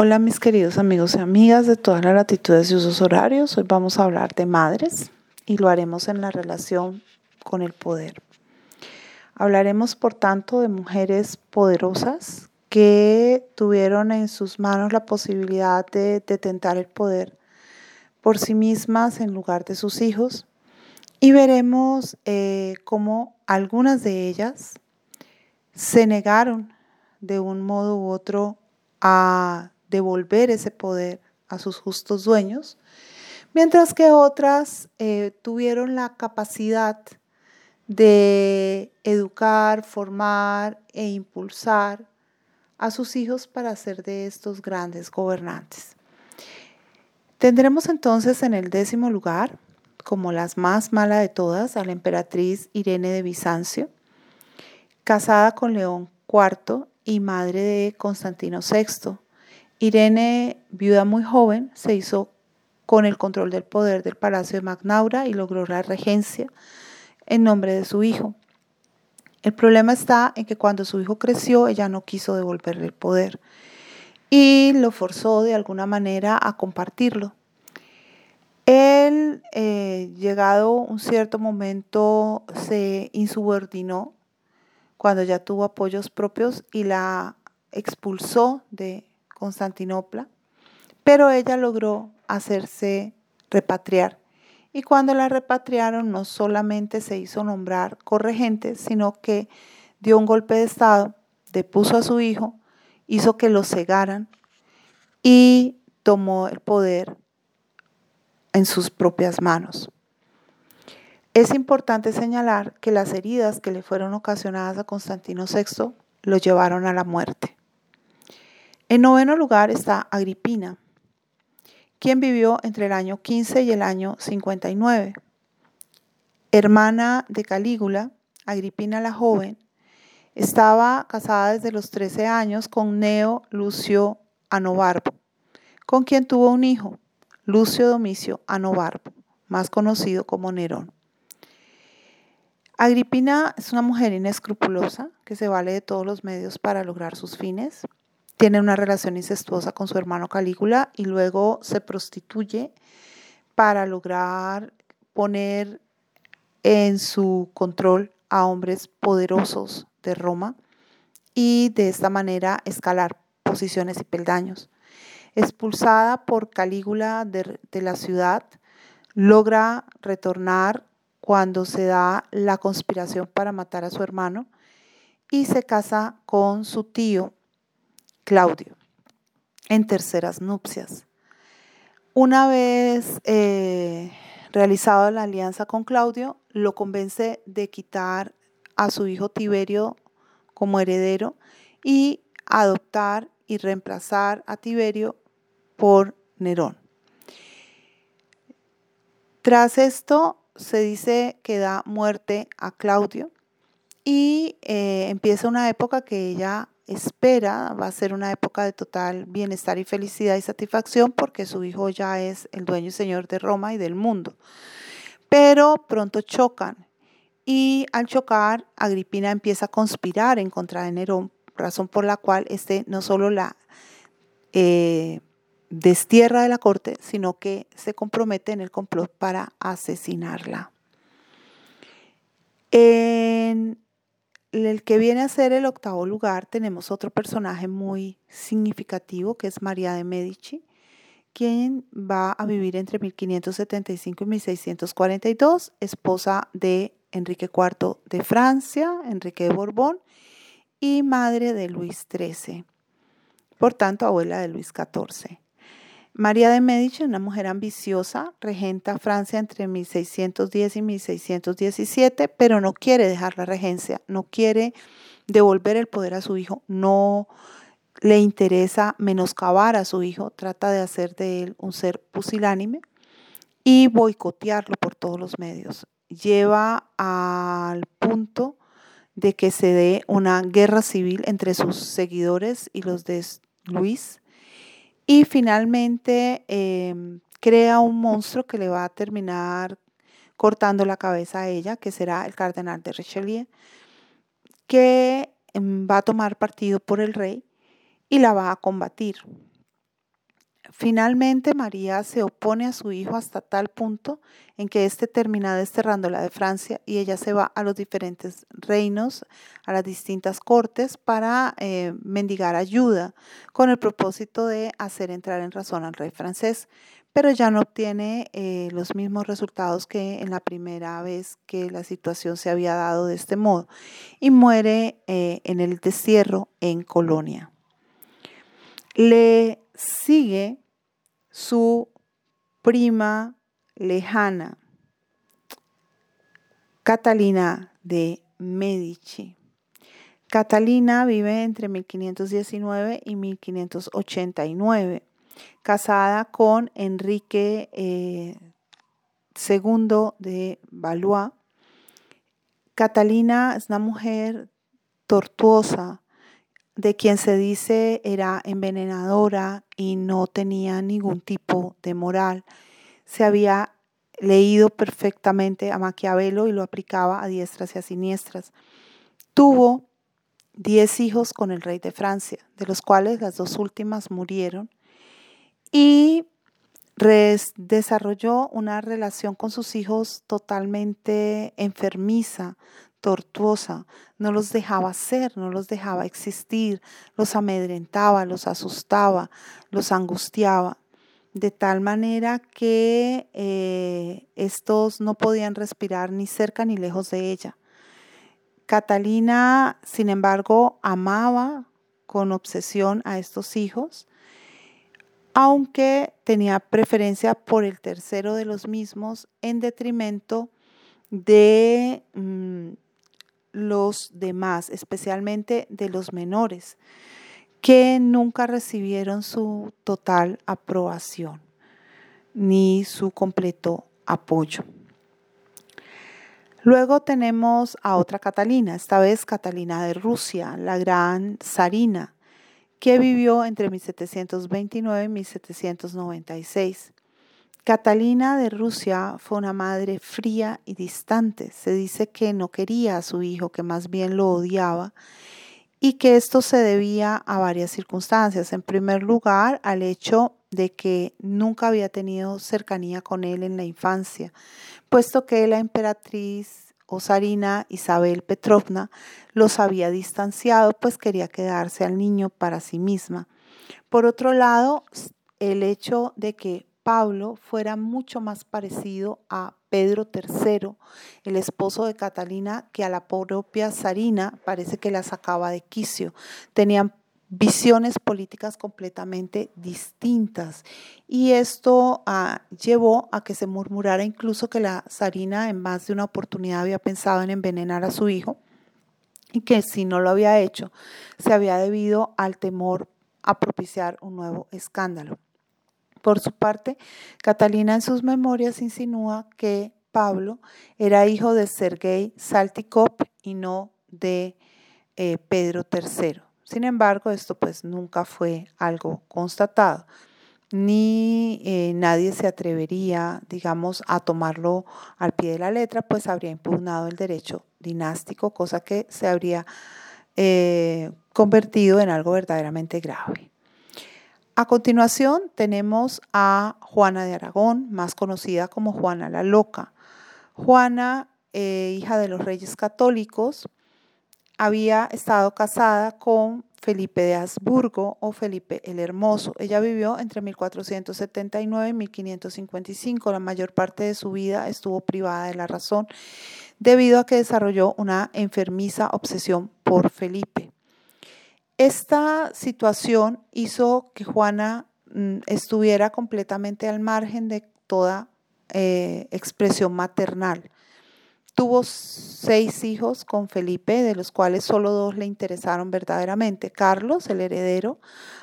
Hola mis queridos amigos y amigas de todas las latitudes y usos horarios. Hoy vamos a hablar de madres y lo haremos en la relación con el poder. Hablaremos por tanto de mujeres poderosas que tuvieron en sus manos la posibilidad de detentar el poder por sí mismas en lugar de sus hijos y veremos eh, cómo algunas de ellas se negaron de un modo u otro a devolver ese poder a sus justos dueños, mientras que otras eh, tuvieron la capacidad de educar, formar e impulsar a sus hijos para ser de estos grandes gobernantes. Tendremos entonces en el décimo lugar, como las más malas de todas, a la emperatriz Irene de Bizancio, casada con León IV y madre de Constantino VI, Irene, viuda muy joven, se hizo con el control del poder del Palacio de Magnaura y logró la regencia en nombre de su hijo. El problema está en que cuando su hijo creció, ella no quiso devolverle el poder y lo forzó de alguna manera a compartirlo. Él, eh, llegado un cierto momento, se insubordinó cuando ya tuvo apoyos propios y la expulsó de Constantinopla, pero ella logró hacerse repatriar. Y cuando la repatriaron no solamente se hizo nombrar corregente, sino que dio un golpe de Estado, depuso a su hijo, hizo que lo cegaran y tomó el poder en sus propias manos. Es importante señalar que las heridas que le fueron ocasionadas a Constantino VI lo llevaron a la muerte. En noveno lugar está Agripina, quien vivió entre el año 15 y el año 59. Hermana de Calígula, Agripina la joven, estaba casada desde los 13 años con Neo Lucio Anobarbo, con quien tuvo un hijo, Lucio Domicio Anobarbo, más conocido como Nerón. Agripina es una mujer inescrupulosa que se vale de todos los medios para lograr sus fines tiene una relación incestuosa con su hermano Calígula y luego se prostituye para lograr poner en su control a hombres poderosos de Roma y de esta manera escalar posiciones y peldaños. Expulsada por Calígula de, de la ciudad, logra retornar cuando se da la conspiración para matar a su hermano y se casa con su tío Claudio en terceras nupcias. Una vez eh, realizada la alianza con Claudio, lo convence de quitar a su hijo Tiberio como heredero y adoptar y reemplazar a Tiberio por Nerón. Tras esto se dice que da muerte a Claudio y eh, empieza una época que ella espera, va a ser una época de total bienestar y felicidad y satisfacción porque su hijo ya es el dueño y señor de Roma y del mundo. Pero pronto chocan y al chocar, Agripina empieza a conspirar en contra de Nerón, razón por la cual este no solo la eh, destierra de la corte, sino que se compromete en el complot para asesinarla. En el que viene a ser el octavo lugar, tenemos otro personaje muy significativo que es María de Medici, quien va a vivir entre 1575 y 1642, esposa de Enrique IV de Francia, Enrique de Borbón, y madre de Luis XIII, por tanto abuela de Luis XIV. María de Medici, una mujer ambiciosa, regenta Francia entre 1610 y 1617, pero no quiere dejar la regencia, no quiere devolver el poder a su hijo, no le interesa menoscabar a su hijo, trata de hacer de él un ser pusilánime y boicotearlo por todos los medios. Lleva al punto de que se dé una guerra civil entre sus seguidores y los de Luis y finalmente em, crea un monstruo que le va a terminar cortando la cabeza a ella, que será el cardenal de Richelieu, que em, va a tomar partido por el rey y la va a combatir. Finalmente, María se opone a su hijo hasta tal punto en que éste termina desterrándola de Francia y ella se va a los diferentes reinos, a las distintas cortes, para eh, mendigar ayuda con el propósito de hacer entrar en razón al rey francés, pero ya no obtiene eh, los mismos resultados que en la primera vez que la situación se había dado de este modo y muere eh, en el destierro en Colonia. Le sigue su prima lejana, Catalina de Medici. Catalina vive entre 1519 y 1589, casada con Enrique II eh, de Valois. Catalina es una mujer tortuosa, de quien se dice era envenenadora y no tenía ningún tipo de moral. Se había leído perfectamente a Maquiavelo y lo aplicaba a diestras y a siniestras. Tuvo diez hijos con el rey de Francia, de los cuales las dos últimas murieron, y desarrolló una relación con sus hijos totalmente enfermiza, tortuosa, no los dejaba ser, no los dejaba existir, los amedrentaba, los asustaba, los angustiaba, de tal manera que eh, estos no podían respirar ni cerca ni lejos de ella. Catalina, sin embargo, amaba con obsesión a estos hijos, aunque tenía preferencia por el tercero de los mismos en detrimento de mm, los demás, especialmente de los menores, que nunca recibieron su total aprobación ni su completo apoyo. Luego tenemos a otra Catalina, esta vez Catalina de Rusia, la gran zarina, que vivió entre 1729 y 1796. Catalina de Rusia fue una madre fría y distante. Se dice que no quería a su hijo, que más bien lo odiaba y que esto se debía a varias circunstancias. En primer lugar, al hecho de que nunca había tenido cercanía con él en la infancia, puesto que la emperatriz osarina Isabel Petrovna los había distanciado, pues quería quedarse al niño para sí misma. Por otro lado, el hecho de que Pablo fuera mucho más parecido a Pedro III, el esposo de Catalina, que a la propia Sarina parece que la sacaba de quicio. Tenían visiones políticas completamente distintas. Y esto ah, llevó a que se murmurara incluso que la Sarina en más de una oportunidad había pensado en envenenar a su hijo y que si no lo había hecho, se había debido al temor a propiciar un nuevo escándalo. Por su parte, Catalina en sus memorias insinúa que Pablo era hijo de Sergei Saltikov y no de eh, Pedro III. Sin embargo, esto pues nunca fue algo constatado, ni eh, nadie se atrevería, digamos, a tomarlo al pie de la letra, pues habría impugnado el derecho dinástico, cosa que se habría eh, convertido en algo verdaderamente grave. A continuación tenemos a Juana de Aragón, más conocida como Juana la Loca. Juana, eh, hija de los reyes católicos, había estado casada con Felipe de Habsburgo o Felipe el Hermoso. Ella vivió entre 1479 y 1555. La mayor parte de su vida estuvo privada de la razón debido a que desarrolló una enfermiza obsesión por Felipe. Esta situación hizo que Juana mm, estuviera completamente al margen de toda eh, expresión maternal. Tuvo seis hijos con Felipe, de los cuales solo dos le interesaron verdaderamente. Carlos, el heredero,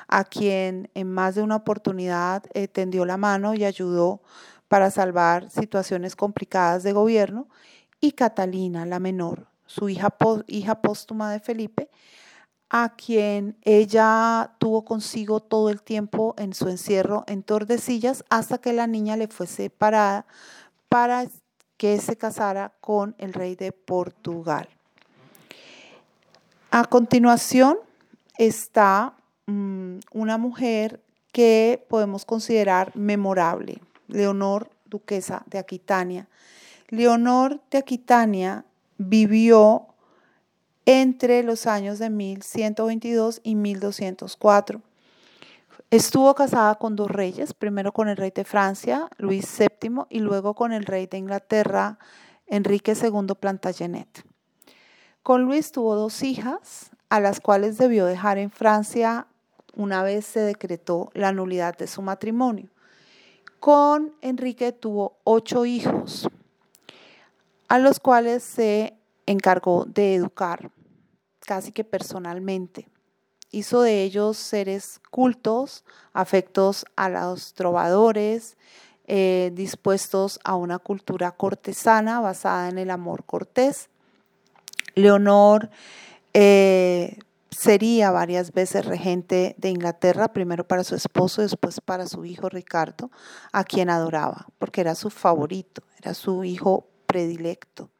a quien en más de una oportunidad eh, tendió la mano y ayudó para salvar situaciones complicadas de gobierno, y Catalina, la menor, su hija, hija póstuma de Felipe, a quien ella tuvo consigo todo el tiempo en su encierro en Tordesillas hasta que la niña le fue separada para que se casara con el rey de Portugal. A continuación está mm, una mujer que podemos considerar memorable. Leonor, duquesa de Aquitania. Leonor de Aquitania vivió entre los años de 1122 y 1204. Estuvo casada con dos reyes, primero con el rey de Francia, Luis VII, y luego con el rey de Inglaterra, Enrique II Plantagenet. Con Luis tuvo dos hijas, a las cuales debió dejar en Francia una vez se decretó la nulidad de su matrimonio. Con Enrique tuvo ocho hijos, a los cuales se encargó de educar casi que personalmente. Hizo de ellos seres cultos, afectos a los trovadores, eh, dispuestos a una cultura cortesana basada en el amor cortés. Leonor eh, sería varias veces regente de Inglaterra, primero para su esposo, después para su hijo Ricardo, a quien adoraba, porque era su favorito, era su hijo predilecto.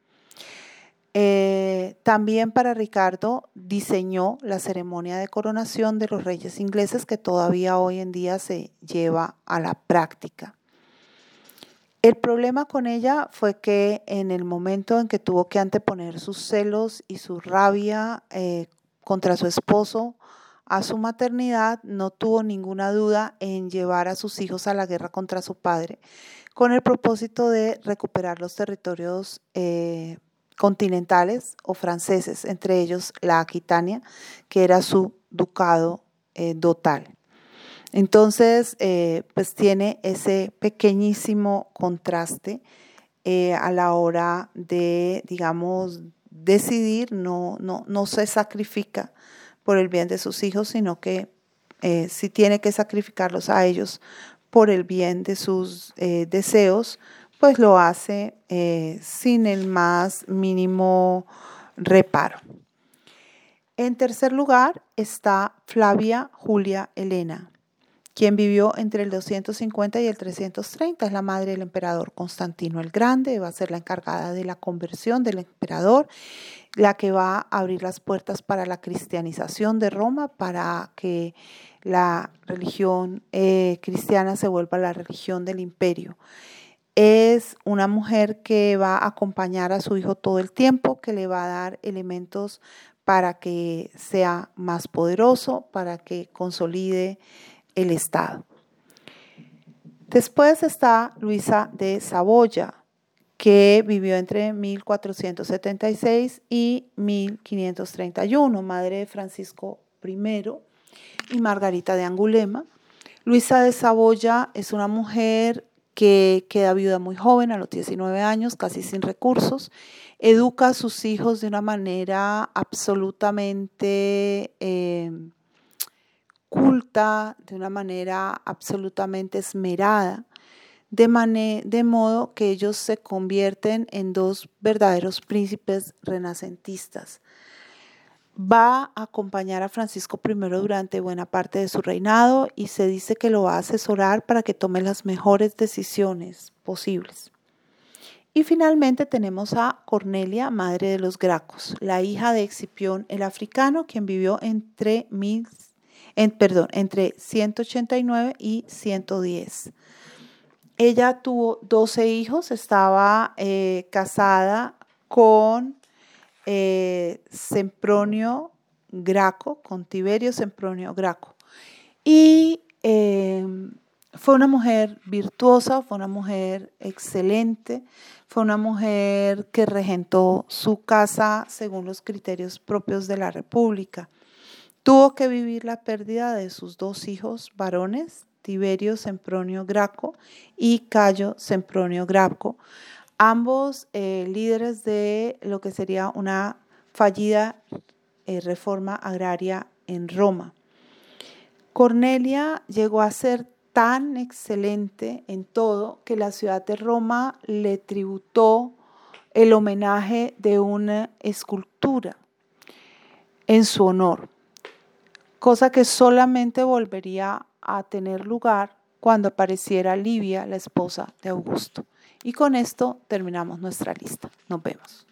Eh, también para Ricardo diseñó la ceremonia de coronación de los reyes ingleses que todavía hoy en día se lleva a la práctica. El problema con ella fue que en el momento en que tuvo que anteponer sus celos y su rabia eh, contra su esposo a su maternidad, no tuvo ninguna duda en llevar a sus hijos a la guerra contra su padre, con el propósito de recuperar los territorios eh, continentales o franceses, entre ellos la Aquitania, que era su ducado eh, dotal. Entonces, eh, pues tiene ese pequeñísimo contraste a la hora de, digamos, decidir, no, no, no se sacrifica por el bien de sus hijos, sino que eh, si tiene que sacrificarlos a ellos por el bien de sus eh, deseos, pues lo hace eh, sin el más mínimo reparo. En tercer lugar está Flavia Julia Elena quien vivió entre el 250 y el 330. Es la madre del emperador Constantino el Grande, va a ser la encargada de la conversión del emperador, la que va a abrir las puertas para la cristianización de Roma, para que la religión eh, cristiana se vuelva la religión del imperio. Es una mujer que va a acompañar a su hijo todo el tiempo, que le va a dar elementos para que sea más poderoso, para que consolide el Estado. Después está Luisa de Saboya, que vivió entre 1476 y 1531, madre de Francisco I y Margarita de Angulema. Luisa de Saboya es una mujer que queda viuda muy joven, a los 19 años, casi sin recursos, educa a sus hijos de una manera absolutamente eh, culta, de una manera absolutamente esmerada, de, de modo que ellos se convierten en dos verdaderos príncipes renacentistas. Va a acompañar a Francisco I durante buena parte de su reinado y se dice que lo va a asesorar para que tome las mejores decisiones posibles. Y finalmente tenemos a Cornelia, madre de los Gracos, la hija de Excipión el africano, quien vivió entre mil perdón, entre 189 y 110. Ella tuvo 12 hijos, estaba eh, casada con eh, Sempronio Graco, con Tiberio Sempronio Graco. Y em, fue una mujer virtuosa, fue una mujer excelente, fue una mujer que regentó su casa según los criterios propios de la República. Tuvo que vivir la pérdida de sus dos hijos varones, Tiberio Sempronio Graco y Cayo Sempronio Graco, ambos eh, líderes de lo que sería una fallida eh, reforma agraria en Roma. Cornelia llegó a ser tan excelente en todo que la ciudad de Roma le tributó el homenaje de una escultura en su honor cosa que solamente volvería a tener lugar cuando apareciera Livia, la esposa de Augusto. Y con esto terminamos nuestra lista. Nos vemos.